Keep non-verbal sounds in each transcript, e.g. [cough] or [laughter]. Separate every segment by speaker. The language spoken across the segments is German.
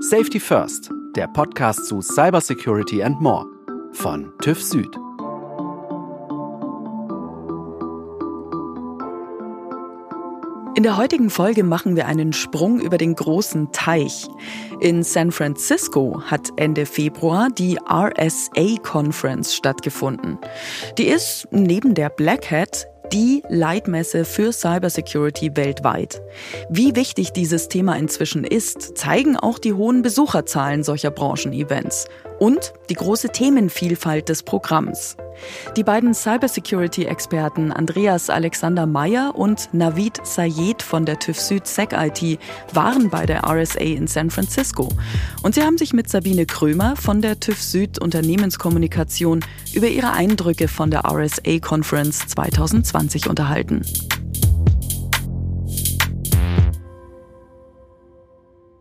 Speaker 1: Safety First, der Podcast zu Cybersecurity and More von TÜV Süd.
Speaker 2: In der heutigen Folge machen wir einen Sprung über den großen Teich. In San Francisco hat Ende Februar die RSA Conference stattgefunden. Die ist neben der Black Hat die Leitmesse für Cybersecurity weltweit. Wie wichtig dieses Thema inzwischen ist, zeigen auch die hohen Besucherzahlen solcher Branchenevents und die große Themenvielfalt des Programms. Die beiden Cybersecurity-Experten Andreas Alexander Meyer und Navid Sayed von der TÜV Süd Sec IT waren bei der RSA in San Francisco und sie haben sich mit Sabine Krömer von der TÜV Süd Unternehmenskommunikation über ihre Eindrücke von der RSA Conference 2020 unterhalten.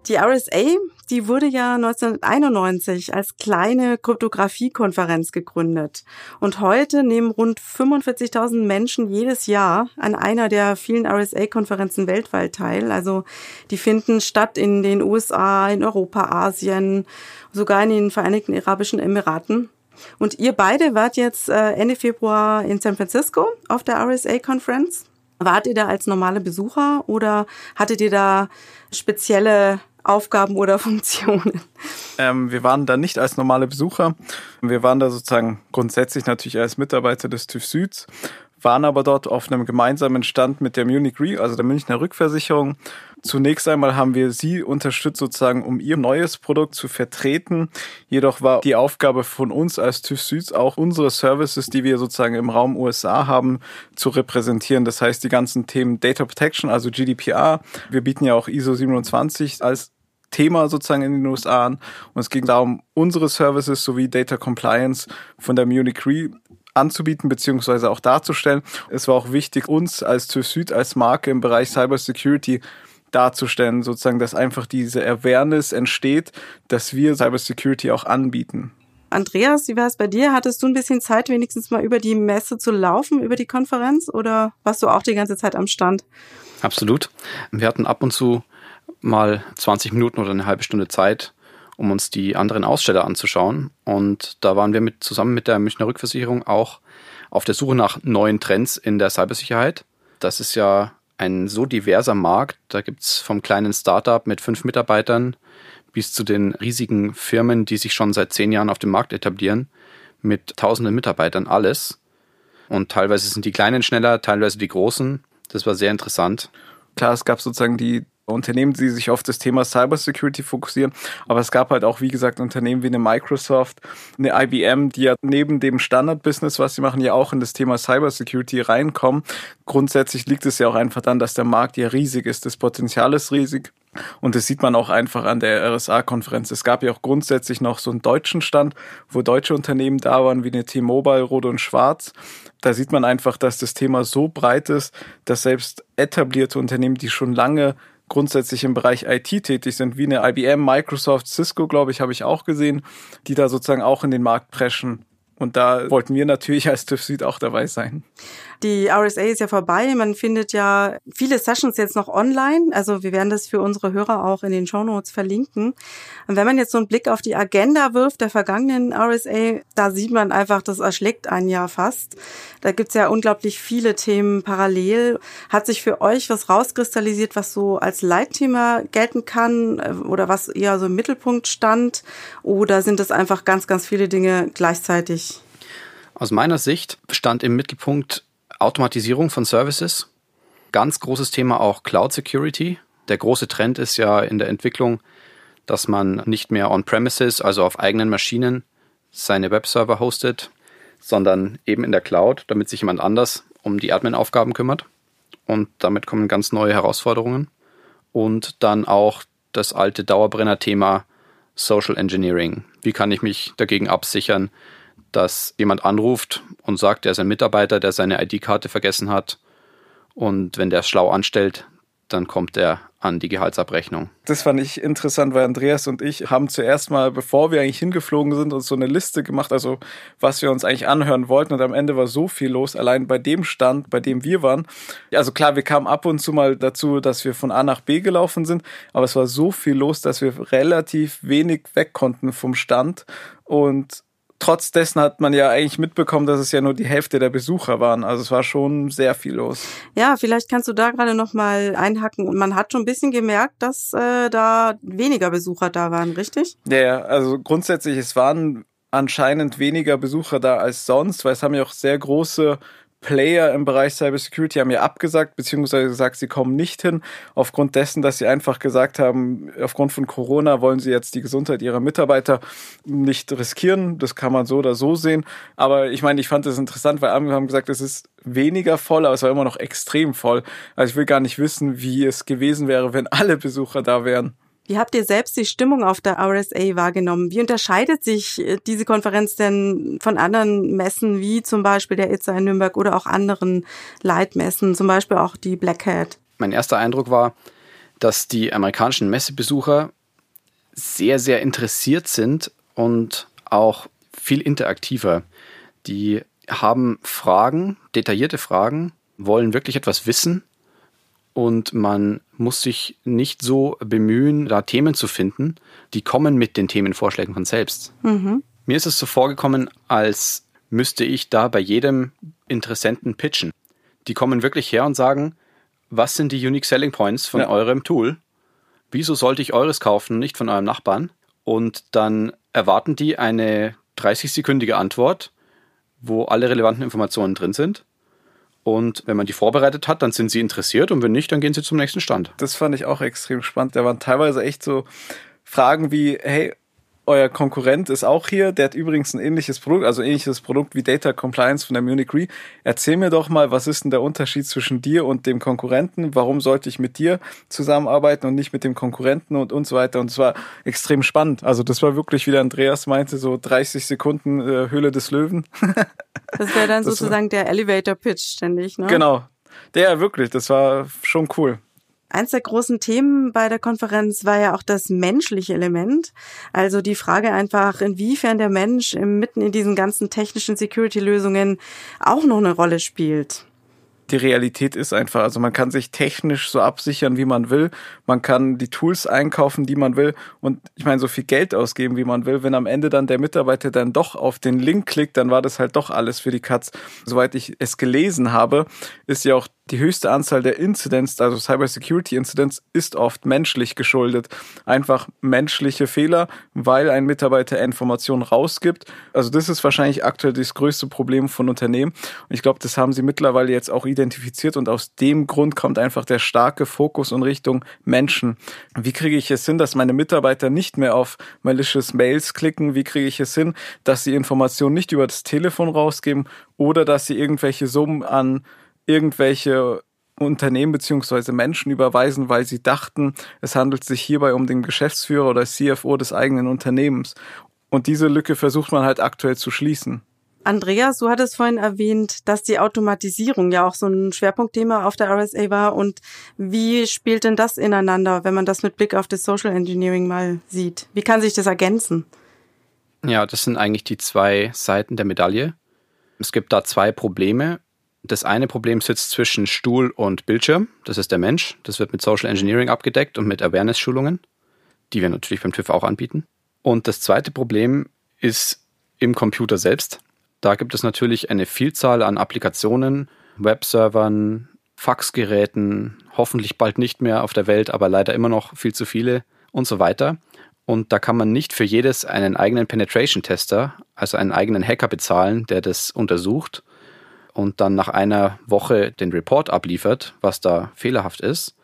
Speaker 3: Die RSA, die wurde ja 1991 als kleine Kryptographie-Konferenz gegründet. Und heute nehmen rund 45.000 Menschen jedes Jahr an einer der vielen RSA-Konferenzen weltweit teil. Also die finden statt in den USA, in Europa, Asien, sogar in den Vereinigten Arabischen Emiraten. Und ihr beide wart jetzt äh, Ende Februar in San Francisco auf der RSA-Konferenz. Wart ihr da als normale Besucher oder hattet ihr da spezielle Aufgaben oder [laughs] Funktionen?
Speaker 4: Ähm, wir waren da nicht als normale Besucher. Wir waren da sozusagen grundsätzlich natürlich als Mitarbeiter des TÜV Süds, waren aber dort auf einem gemeinsamen Stand mit der Munich Re, also der Münchner Rückversicherung. Zunächst einmal haben wir sie unterstützt sozusagen, um ihr neues Produkt zu vertreten. Jedoch war die Aufgabe von uns als TÜV Süd auch unsere Services, die wir sozusagen im Raum USA haben, zu repräsentieren. Das heißt, die ganzen Themen Data Protection, also GDPR. Wir bieten ja auch ISO 27 als Thema sozusagen in den USA an. Und es ging darum, unsere Services sowie Data Compliance von der Munich Re anzubieten beziehungsweise auch darzustellen. Es war auch wichtig, uns als TÜV Süd als Marke im Bereich Cybersecurity darzustellen, sozusagen, dass einfach diese Awareness entsteht, dass wir Cybersecurity auch anbieten.
Speaker 3: Andreas, wie war es bei dir? Hattest du ein bisschen Zeit, wenigstens mal über die Messe zu laufen, über die Konferenz oder warst du auch die ganze Zeit am Stand?
Speaker 5: Absolut. Wir hatten ab und zu mal 20 Minuten oder eine halbe Stunde Zeit, um uns die anderen Aussteller anzuschauen. Und da waren wir mit, zusammen mit der Münchner Rückversicherung auch auf der Suche nach neuen Trends in der Cybersicherheit. Das ist ja ein so diverser Markt. Da gibt's vom kleinen Startup mit fünf Mitarbeitern bis zu den riesigen Firmen, die sich schon seit zehn Jahren auf dem Markt etablieren, mit tausenden Mitarbeitern alles. Und teilweise sind die Kleinen schneller, teilweise die Großen. Das war sehr interessant.
Speaker 4: Klar, es gab sozusagen die Unternehmen, die sich auf das Thema Cybersecurity fokussieren. Aber es gab halt auch, wie gesagt, Unternehmen wie eine Microsoft, eine IBM, die ja neben dem Standard-Business, was sie machen, ja auch in das Thema Cybersecurity reinkommen. Grundsätzlich liegt es ja auch einfach dann, dass der Markt ja riesig ist. Das Potenzial ist riesig. Und das sieht man auch einfach an der RSA-Konferenz. Es gab ja auch grundsätzlich noch so einen deutschen Stand, wo deutsche Unternehmen da waren, wie eine T-Mobile, Rot und Schwarz. Da sieht man einfach, dass das Thema so breit ist, dass selbst etablierte Unternehmen, die schon lange grundsätzlich im Bereich IT tätig sind, wie eine IBM, Microsoft, Cisco, glaube ich, habe ich auch gesehen, die da sozusagen auch in den Markt preschen. Und da wollten wir natürlich als TÜV Süd auch dabei sein.
Speaker 3: Die RSA ist ja vorbei. Man findet ja viele Sessions jetzt noch online. Also wir werden das für unsere Hörer auch in den Show Notes verlinken. Und wenn man jetzt so einen Blick auf die Agenda wirft der vergangenen RSA, da sieht man einfach, das erschlägt ein Jahr fast. Da gibt's ja unglaublich viele Themen parallel. Hat sich für euch was rauskristallisiert, was so als Leitthema gelten kann äh, oder was eher so im Mittelpunkt stand? Oder sind es einfach ganz, ganz viele Dinge gleichzeitig?
Speaker 5: Aus meiner Sicht stand im Mittelpunkt Automatisierung von Services. Ganz großes Thema auch Cloud Security. Der große Trend ist ja in der Entwicklung, dass man nicht mehr on-premises, also auf eigenen Maschinen, seine Webserver hostet, sondern eben in der Cloud, damit sich jemand anders um die Admin-Aufgaben kümmert. Und damit kommen ganz neue Herausforderungen. Und dann auch das alte Dauerbrenner-Thema Social Engineering. Wie kann ich mich dagegen absichern, dass jemand anruft und sagt, er ist ein Mitarbeiter, der seine ID-Karte vergessen hat. Und wenn der es schlau anstellt, dann kommt er an die Gehaltsabrechnung.
Speaker 4: Das fand ich interessant, weil Andreas und ich haben zuerst mal, bevor wir eigentlich hingeflogen sind, uns so eine Liste gemacht, also was wir uns eigentlich anhören wollten. Und am Ende war so viel los, allein bei dem Stand, bei dem wir waren. Also klar, wir kamen ab und zu mal dazu, dass wir von A nach B gelaufen sind, aber es war so viel los, dass wir relativ wenig weg konnten vom Stand. Und trotz dessen hat man ja eigentlich mitbekommen, dass es ja nur die Hälfte der Besucher waren. Also es war schon sehr viel los.
Speaker 3: Ja, vielleicht kannst du da gerade noch mal einhacken. Und man hat schon ein bisschen gemerkt, dass äh, da weniger Besucher da waren, richtig?
Speaker 4: Ja, ja, also grundsätzlich, es waren anscheinend weniger Besucher da als sonst, weil es haben ja auch sehr große Player im Bereich Cybersecurity haben ja abgesagt, beziehungsweise gesagt, sie kommen nicht hin, aufgrund dessen, dass sie einfach gesagt haben, aufgrund von Corona wollen sie jetzt die Gesundheit ihrer Mitarbeiter nicht riskieren. Das kann man so oder so sehen. Aber ich meine, ich fand das interessant, weil andere haben gesagt, es ist weniger voll, aber es war immer noch extrem voll. Also ich will gar nicht wissen, wie es gewesen wäre, wenn alle Besucher da wären.
Speaker 3: Wie habt ihr selbst die Stimmung auf der RSA wahrgenommen? Wie unterscheidet sich äh, diese Konferenz denn von anderen Messen, wie zum Beispiel der ITSA in Nürnberg oder auch anderen Leitmessen, zum Beispiel auch die Black Hat?
Speaker 5: Mein erster Eindruck war, dass die amerikanischen Messebesucher sehr, sehr interessiert sind und auch viel interaktiver. Die haben Fragen, detaillierte Fragen, wollen wirklich etwas wissen und man muss sich nicht so bemühen, da Themen zu finden. Die kommen mit den Themenvorschlägen von selbst. Mhm. Mir ist es so vorgekommen, als müsste ich da bei jedem Interessenten pitchen. Die kommen wirklich her und sagen, was sind die Unique Selling Points von ja. eurem Tool? Wieso sollte ich eures kaufen, nicht von eurem Nachbarn? Und dann erwarten die eine 30-sekündige Antwort, wo alle relevanten Informationen drin sind. Und wenn man die vorbereitet hat, dann sind sie interessiert und wenn nicht, dann gehen sie zum nächsten Stand.
Speaker 4: Das fand ich auch extrem spannend. Da waren teilweise echt so Fragen wie, hey, euer Konkurrent ist auch hier, der hat übrigens ein ähnliches Produkt, also ähnliches Produkt wie Data Compliance von der Munich Re. Erzähl mir doch mal, was ist denn der Unterschied zwischen dir und dem Konkurrenten? Warum sollte ich mit dir zusammenarbeiten und nicht mit dem Konkurrenten und und so weiter? Und es war extrem spannend. Also das war wirklich, wie der Andreas meinte, so 30 Sekunden äh, Höhle des Löwen. [laughs]
Speaker 3: das wäre dann das sozusagen war, der Elevator Pitch ständig, ne?
Speaker 4: Genau. Der wirklich, das war schon cool.
Speaker 3: Eins der großen Themen bei der Konferenz war ja auch das menschliche Element. Also die Frage einfach, inwiefern der Mensch mitten in diesen ganzen technischen Security-Lösungen auch noch eine Rolle spielt
Speaker 4: die Realität ist einfach. Also man kann sich technisch so absichern, wie man will. Man kann die Tools einkaufen, die man will. Und ich meine, so viel Geld ausgeben, wie man will. Wenn am Ende dann der Mitarbeiter dann doch auf den Link klickt, dann war das halt doch alles für die Katz. Soweit ich es gelesen habe, ist ja auch die höchste Anzahl der Incidents, also Cybersecurity Incidents, ist oft menschlich geschuldet. Einfach menschliche Fehler, weil ein Mitarbeiter Informationen rausgibt. Also das ist wahrscheinlich aktuell das größte Problem von Unternehmen. Und ich glaube, das haben sie mittlerweile jetzt auch identifiziert und aus dem Grund kommt einfach der starke Fokus in Richtung Menschen. Wie kriege ich es hin, dass meine Mitarbeiter nicht mehr auf malicious Mails klicken? Wie kriege ich es hin, dass sie Informationen nicht über das Telefon rausgeben oder dass sie irgendwelche Summen an irgendwelche Unternehmen beziehungsweise Menschen überweisen, weil sie dachten, es handelt sich hierbei um den Geschäftsführer oder CFO des eigenen Unternehmens. Und diese Lücke versucht man halt aktuell zu schließen.
Speaker 3: Andreas, du hattest vorhin erwähnt, dass die Automatisierung ja auch so ein Schwerpunktthema auf der RSA war. Und wie spielt denn das ineinander, wenn man das mit Blick auf das Social Engineering mal sieht? Wie kann sich das ergänzen?
Speaker 5: Ja, das sind eigentlich die zwei Seiten der Medaille. Es gibt da zwei Probleme. Das eine Problem sitzt zwischen Stuhl und Bildschirm. Das ist der Mensch. Das wird mit Social Engineering abgedeckt und mit Awareness-Schulungen, die wir natürlich beim TÜV auch anbieten. Und das zweite Problem ist im Computer selbst. Da gibt es natürlich eine Vielzahl an Applikationen, Webservern, Faxgeräten, hoffentlich bald nicht mehr auf der Welt, aber leider immer noch viel zu viele und so weiter. Und da kann man nicht für jedes einen eigenen Penetration-Tester, also einen eigenen Hacker bezahlen, der das untersucht und dann nach einer Woche den Report abliefert, was da fehlerhaft ist,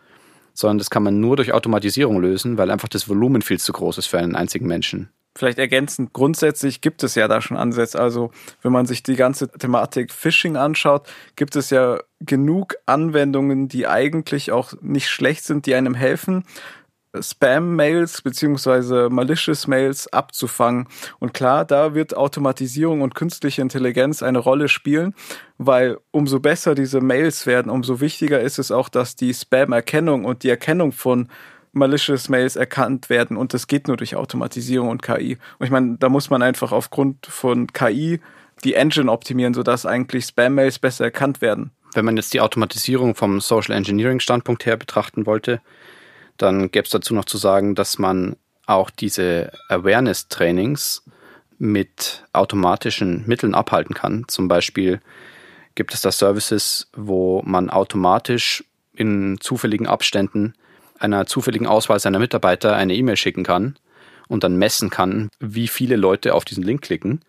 Speaker 5: sondern das kann man nur durch Automatisierung lösen, weil einfach das Volumen viel zu groß ist für einen einzigen Menschen.
Speaker 4: Vielleicht ergänzend, grundsätzlich gibt es ja da schon Ansätze. Also wenn man sich die ganze Thematik Phishing anschaut, gibt es ja genug Anwendungen, die eigentlich auch nicht schlecht sind, die einem helfen. Spam-Mails beziehungsweise malicious Mails abzufangen. Und klar, da wird Automatisierung und künstliche Intelligenz eine Rolle spielen, weil umso besser diese Mails werden, umso wichtiger ist es auch, dass die Spam-Erkennung und die Erkennung von malicious Mails erkannt werden und das geht nur durch Automatisierung und KI. Und ich meine, da muss man einfach aufgrund von KI die Engine optimieren, sodass eigentlich Spam-Mails besser erkannt werden.
Speaker 5: Wenn man jetzt die Automatisierung vom Social Engineering Standpunkt her betrachten wollte, dann gäbe es dazu noch zu sagen, dass man auch diese Awareness-Trainings mit automatischen Mitteln abhalten kann. Zum Beispiel gibt es da Services, wo man automatisch in zufälligen Abständen einer zufälligen Auswahl seiner Mitarbeiter eine E-Mail schicken kann und dann messen kann, wie viele Leute auf diesen Link klicken.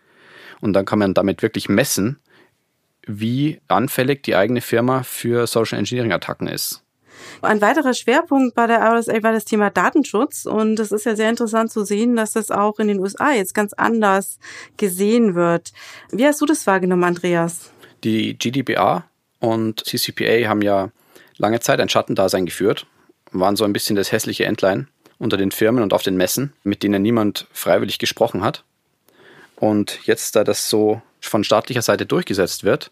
Speaker 5: Und dann kann man damit wirklich messen, wie anfällig die eigene Firma für Social Engineering Attacken ist.
Speaker 3: Ein weiterer Schwerpunkt bei der RSA war das Thema Datenschutz und es ist ja sehr interessant zu sehen, dass das auch in den USA jetzt ganz anders gesehen wird. Wie hast du das wahrgenommen, Andreas?
Speaker 5: Die GDPR und CCPA haben ja lange Zeit ein Schattendasein geführt, waren so ein bisschen das hässliche Entlein unter den Firmen und auf den Messen, mit denen niemand freiwillig gesprochen hat. Und jetzt, da das so von staatlicher Seite durchgesetzt wird,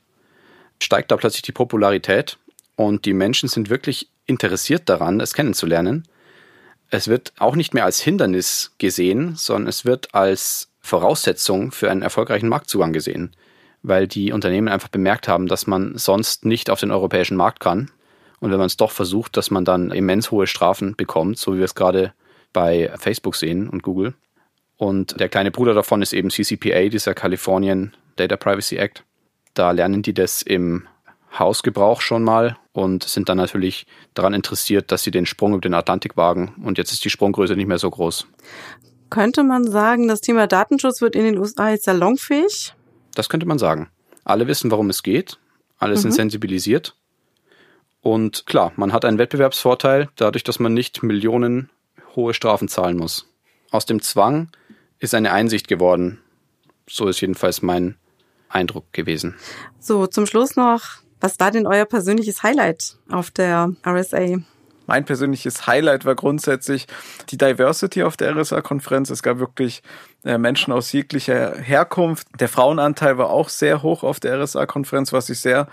Speaker 5: steigt da plötzlich die Popularität und die Menschen sind wirklich interessiert daran, es kennenzulernen. Es wird auch nicht mehr als Hindernis gesehen, sondern es wird als Voraussetzung für einen erfolgreichen Marktzugang gesehen, weil die Unternehmen einfach bemerkt haben, dass man sonst nicht auf den europäischen Markt kann. Und wenn man es doch versucht, dass man dann immens hohe Strafen bekommt, so wie wir es gerade bei Facebook sehen und Google. Und der kleine Bruder davon ist eben CCPA, dieser Californian Data Privacy Act. Da lernen die das im Hausgebrauch schon mal und sind dann natürlich daran interessiert, dass sie den Sprung über den Atlantik wagen. Und jetzt ist die Sprunggröße nicht mehr so groß.
Speaker 3: Könnte man sagen, das Thema Datenschutz wird in den USA jetzt salonfähig?
Speaker 5: Das könnte man sagen. Alle wissen, worum es geht. Alle mhm. sind sensibilisiert. Und klar, man hat einen Wettbewerbsvorteil dadurch, dass man nicht Millionen hohe Strafen zahlen muss. Aus dem Zwang ist eine Einsicht geworden. So ist jedenfalls mein Eindruck gewesen.
Speaker 3: So, zum Schluss noch was war denn euer persönliches Highlight auf der RSA?
Speaker 4: Mein persönliches Highlight war grundsätzlich die Diversity auf der RSA-Konferenz. Es gab wirklich äh, Menschen aus jeglicher Herkunft. Der Frauenanteil war auch sehr hoch auf der RSA-Konferenz, was ich sehr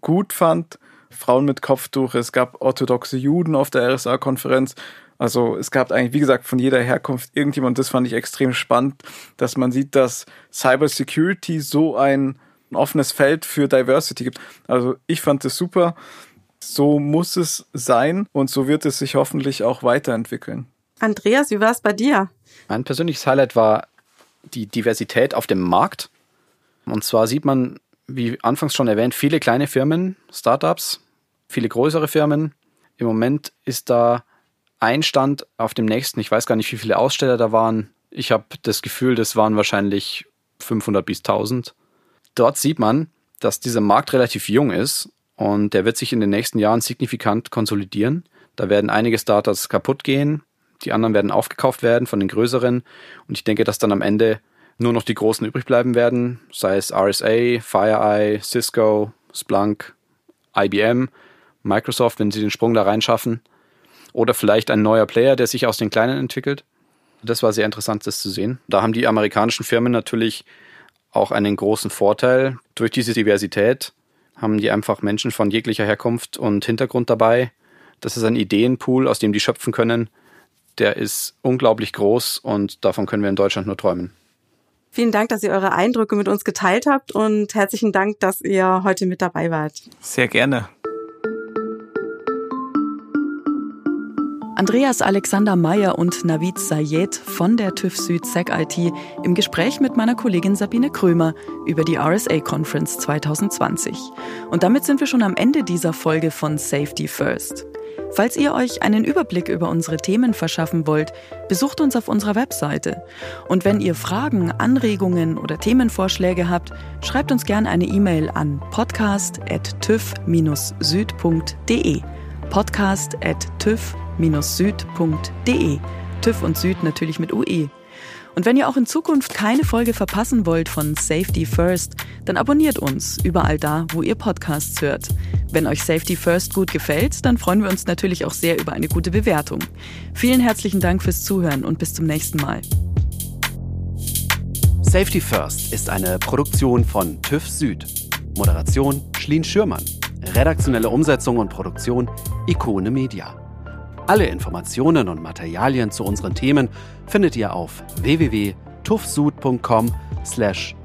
Speaker 4: gut fand. Frauen mit Kopftuch, es gab orthodoxe Juden auf der RSA-Konferenz. Also es gab eigentlich, wie gesagt, von jeder Herkunft irgendjemand. Das fand ich extrem spannend, dass man sieht, dass Cybersecurity so ein ein offenes Feld für Diversity gibt. Also ich fand es super. So muss es sein und so wird es sich hoffentlich auch weiterentwickeln.
Speaker 3: Andreas, wie war es bei dir?
Speaker 5: Mein persönliches Highlight war die Diversität auf dem Markt. Und zwar sieht man, wie anfangs schon erwähnt, viele kleine Firmen, Startups, viele größere Firmen. Im Moment ist da ein Stand auf dem nächsten. Ich weiß gar nicht, wie viele Aussteller da waren. Ich habe das Gefühl, das waren wahrscheinlich 500 bis 1000 dort sieht man, dass dieser Markt relativ jung ist und der wird sich in den nächsten Jahren signifikant konsolidieren. Da werden einige Startups kaputt gehen, die anderen werden aufgekauft werden von den größeren und ich denke, dass dann am Ende nur noch die großen übrig bleiben werden, sei es RSA, FireEye, Cisco, Splunk, IBM, Microsoft, wenn sie den Sprung da reinschaffen oder vielleicht ein neuer Player, der sich aus den kleinen entwickelt. Das war sehr interessant, das zu sehen. Da haben die amerikanischen Firmen natürlich auch einen großen Vorteil. Durch diese Diversität haben die einfach Menschen von jeglicher Herkunft und Hintergrund dabei. Das ist ein Ideenpool, aus dem die schöpfen können. Der ist unglaublich groß und davon können wir in Deutschland nur träumen.
Speaker 3: Vielen Dank, dass ihr eure Eindrücke mit uns geteilt habt und herzlichen Dank, dass ihr heute mit dabei wart.
Speaker 4: Sehr gerne.
Speaker 2: Andreas Alexander Meyer und Navid Sayed von der TÜV Süd SecIT im Gespräch mit meiner Kollegin Sabine Krömer über die RSA Conference 2020. Und damit sind wir schon am Ende dieser Folge von Safety First. Falls ihr euch einen Überblick über unsere Themen verschaffen wollt, besucht uns auf unserer Webseite. Und wenn ihr Fragen, Anregungen oder Themenvorschläge habt, schreibt uns gerne eine E-Mail an podcast.tüv-süd.de. süd.de. TÜV und Süd natürlich mit UE. Und wenn ihr auch in Zukunft keine Folge verpassen wollt von Safety First, dann abonniert uns überall da, wo ihr Podcasts hört. Wenn euch Safety First gut gefällt, dann freuen wir uns natürlich auch sehr über eine gute Bewertung. Vielen herzlichen Dank fürs Zuhören und bis zum nächsten Mal.
Speaker 1: Safety First ist eine Produktion von TÜV Süd. Moderation Schlien Schürmann. Redaktionelle Umsetzung und Produktion Ikone Media. Alle Informationen und Materialien zu unseren Themen findet ihr auf www.tufsud.com slash